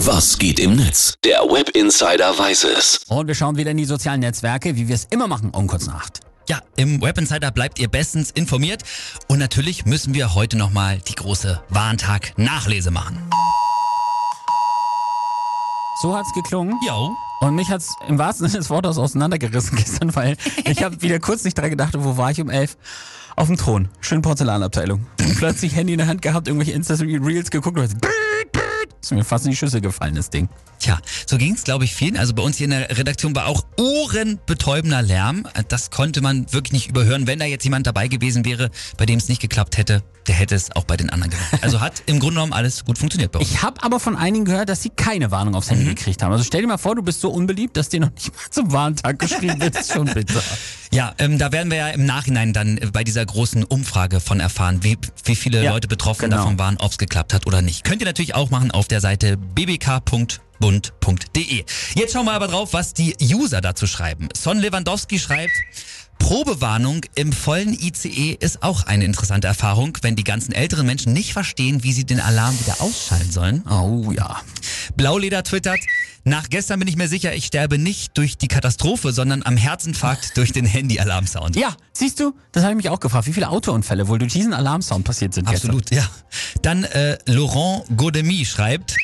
Was geht im Netz? Der Web Insider weiß es. Und wir schauen wieder in die sozialen Netzwerke, wie wir es immer machen, um kurz nach acht. Ja, im Web Insider bleibt ihr bestens informiert. Und natürlich müssen wir heute nochmal die große Warntag-Nachlese machen. So hat's geklungen. Jo. Und mich hat's im wahrsten Sinne des Wortes auseinandergerissen gestern, weil ich habe wieder kurz nicht dran gedacht, wo war ich um elf? Auf dem Thron. Schön Porzellanabteilung. Und plötzlich Handy in der Hand gehabt, irgendwelche Insta-Reels geguckt und ist mir fast in die Schüssel gefallen, das Ding. Tja, so ging's, glaube ich, vielen. Also bei uns hier in der Redaktion war auch ohrenbetäubender Lärm. Das konnte man wirklich nicht überhören. Wenn da jetzt jemand dabei gewesen wäre, bei dem es nicht geklappt hätte, der hätte es auch bei den anderen gemacht. Also hat im Grunde genommen alles gut funktioniert bei uns. Ich habe aber von einigen gehört, dass sie keine Warnung aufs Handy gekriegt haben. Also stell dir mal vor, du bist so unbeliebt, dass dir noch nicht mal zum Warntag geschrieben wird. Das ist schon bitter. Ja, ähm, da werden wir ja im Nachhinein dann äh, bei dieser großen Umfrage von erfahren, wie, wie viele Ja, Leute betroffen genau. davon waren, ob es geklappt hat oder nicht. Könnt ihr natürlich auch machen auf der Seite bbk.bund.de. Jetzt schauen wir aber drauf, was die User dazu schreiben. Son Lewandowski schreibt, Probewarnung im vollen ICE ist auch eine interessante Erfahrung, wenn die ganzen älteren Menschen nicht verstehen, wie sie den Alarm wieder ausschalten sollen. Oh ja. Blauleder twittert, nach gestern bin ich mir sicher, ich sterbe nicht durch die Katastrophe, sondern am Herzinfarkt durch den Handy-Alarmsound. Ja, siehst du, das habe ich mich auch gefragt, wie viele Autounfälle wohl durch diesen Alarmsound passiert sind Absolut, ja. Dann äh, Laurent Godemy schreibt,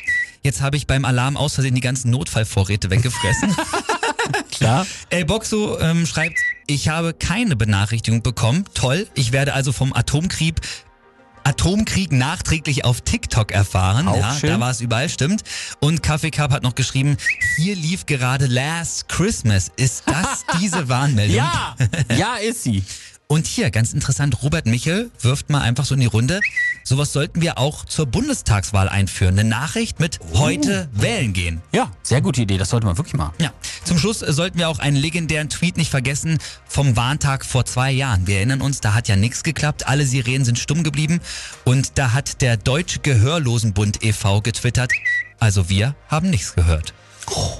jetzt habe ich beim Alarm aus Versehen die ganzen Notfallvorräte weggefressen. Klar. El Boxo ähm, schreibt, ich habe keine Benachrichtigung bekommen. Toll, ich werde also vom Atomkrieg Atomkrieg nachträglich auf TikTok erfahren. Auch ja, schön. da war es überall, stimmt. Und Kaffee Cup hat noch geschrieben, hier lief gerade Last Christmas. Ist das diese Warnmeldung? Ja, ja ist sie. Und hier, ganz interessant, Robert Michel wirft mal einfach so in die Runde. Sowas sollten wir auch zur Bundestagswahl einführen. Eine Nachricht mit heute wählen gehen. Ja, sehr gute Idee, das sollte man wirklich machen. Ja, zum Schluss sollten wir auch einen legendären Tweet nicht vergessen vom Warntag vor zwei Jahren. Wir erinnern uns, da hat ja nichts geklappt, alle Sirenen sind stumm geblieben und da hat der Deutsche Gehörlosenbund e.V. getwittert, also wir haben nichts gehört. Oh,